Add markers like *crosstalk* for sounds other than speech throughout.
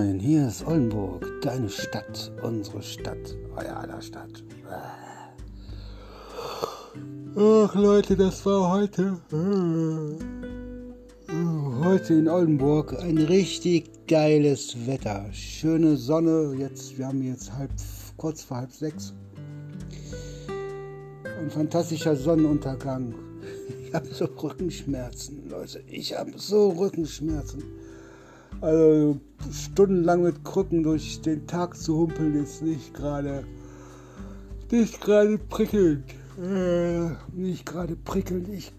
ist Oldenburg, deine Stadt, unsere Stadt, euer aller Stadt. Ach Leute, das war heute. Heute in Oldenburg ein richtig geiles Wetter. Schöne Sonne. Jetzt, wir haben jetzt halb, kurz vor halb sechs. Ein fantastischer Sonnenuntergang. Ich habe so Rückenschmerzen, Leute. Ich habe so Rückenschmerzen. Also stundenlang mit Krücken durch den Tag zu humpeln ist nicht gerade nicht gerade prickelnd. Äh, nicht gerade prickelnd. Ich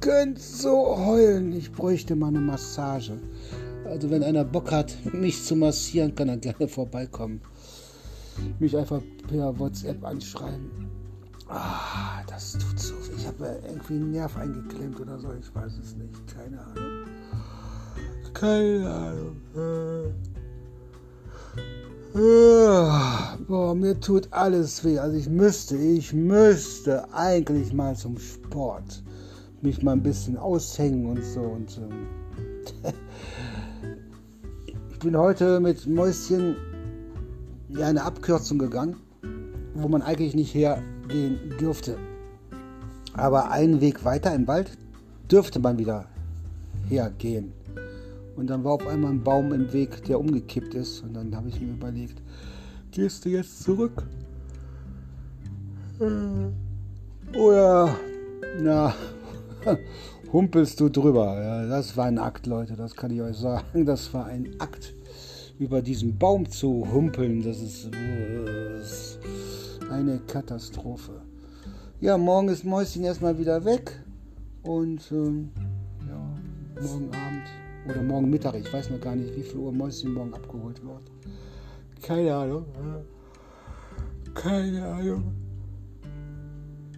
könnte so heulen. Ich bräuchte mal eine Massage. Also wenn einer Bock hat, mich zu massieren, kann er gerne vorbeikommen. Mich einfach per WhatsApp anschreiben. Ah, das tut so. Ich habe irgendwie einen Nerv eingeklemmt oder so. Ich weiß es nicht. Keine Ahnung. Keine Ahnung. Boah, mir tut alles weh. Also ich müsste, ich müsste eigentlich mal zum Sport. Mich mal ein bisschen aushängen und so. Und ähm, *laughs* ich bin heute mit Mäuschen ja eine Abkürzung gegangen, wo man eigentlich nicht hergehen dürfte. Aber einen Weg weiter im Wald dürfte man wieder hergehen. Und dann war auf einmal ein Baum im Weg, der umgekippt ist. Und dann habe ich mir überlegt, gehst du jetzt zurück? Äh, oder, na, *laughs* humpelst du drüber? Ja, das war ein Akt, Leute, das kann ich euch sagen. Das war ein Akt, über diesen Baum zu humpeln. Das ist, ist eine Katastrophe. Ja, morgen ist Mäuschen erstmal wieder weg. Und ähm, ja, morgen Abend oder morgen Mittag, ich weiß noch gar nicht, wie viel Uhr Mäuschen morgen abgeholt wird. Keine Ahnung. Keine Ahnung.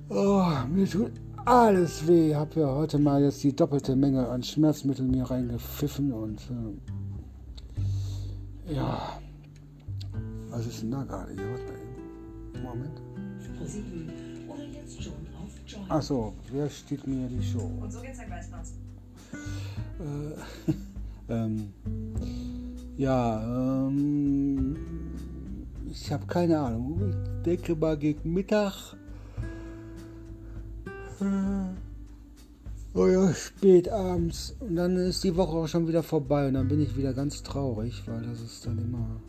Oh, mir tut alles weh. Ich habe ja heute mal jetzt die doppelte Menge an Schmerzmitteln mir reingepfiffen und äh, ja. Was ist denn da gerade hier? Warte mal eben. Moment. Achso, wer steht mir die Show? Und so geht's ja gleich los. Äh, *laughs* ähm, ja, ähm, ich habe keine Ahnung. Ich denke mal gegen Mittag. Äh, oder spät abends. Und dann ist die Woche auch schon wieder vorbei. Und dann bin ich wieder ganz traurig, weil das ist dann immer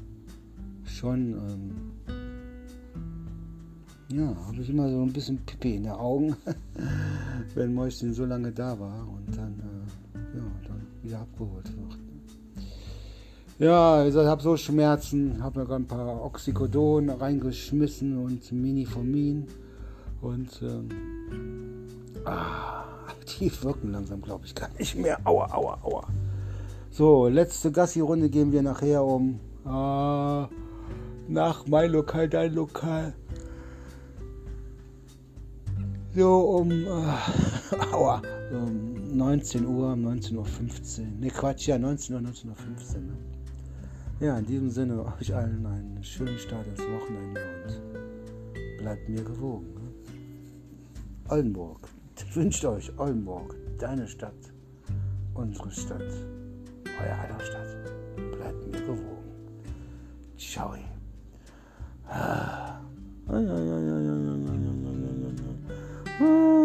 schon. Ähm, ja, habe ich immer so ein bisschen Pipi in den Augen, *laughs* wenn Mäuschen so lange da war und dann. Wieder abgeholt wird. Ja, ich habe so Schmerzen, habe mir ein paar Oxycodon reingeschmissen und Miniformin und ähm, ah, die wirken langsam, glaube ich, gar nicht mehr. Aua, aua, aua. So, letzte Gassi-Runde gehen wir nachher um äh, nach mein Lokal, dein Lokal. So um äh, *laughs* aua, um 19 Uhr, 19.15 Uhr. Ne, Quatsch, ja, 19 Uhr, 19.15 Uhr. Ne? Ja, in diesem Sinne euch allen einen schönen Start ins Wochenende und bleibt mir gewogen. Ne? Oldenburg, wünscht euch Oldenburg, deine Stadt, unsere Stadt, euer aller Stadt. Bleibt mir gewogen. Ciao. Ah. Ja, ja, ja, ja, ja, ja, ja, ja, ja, ja.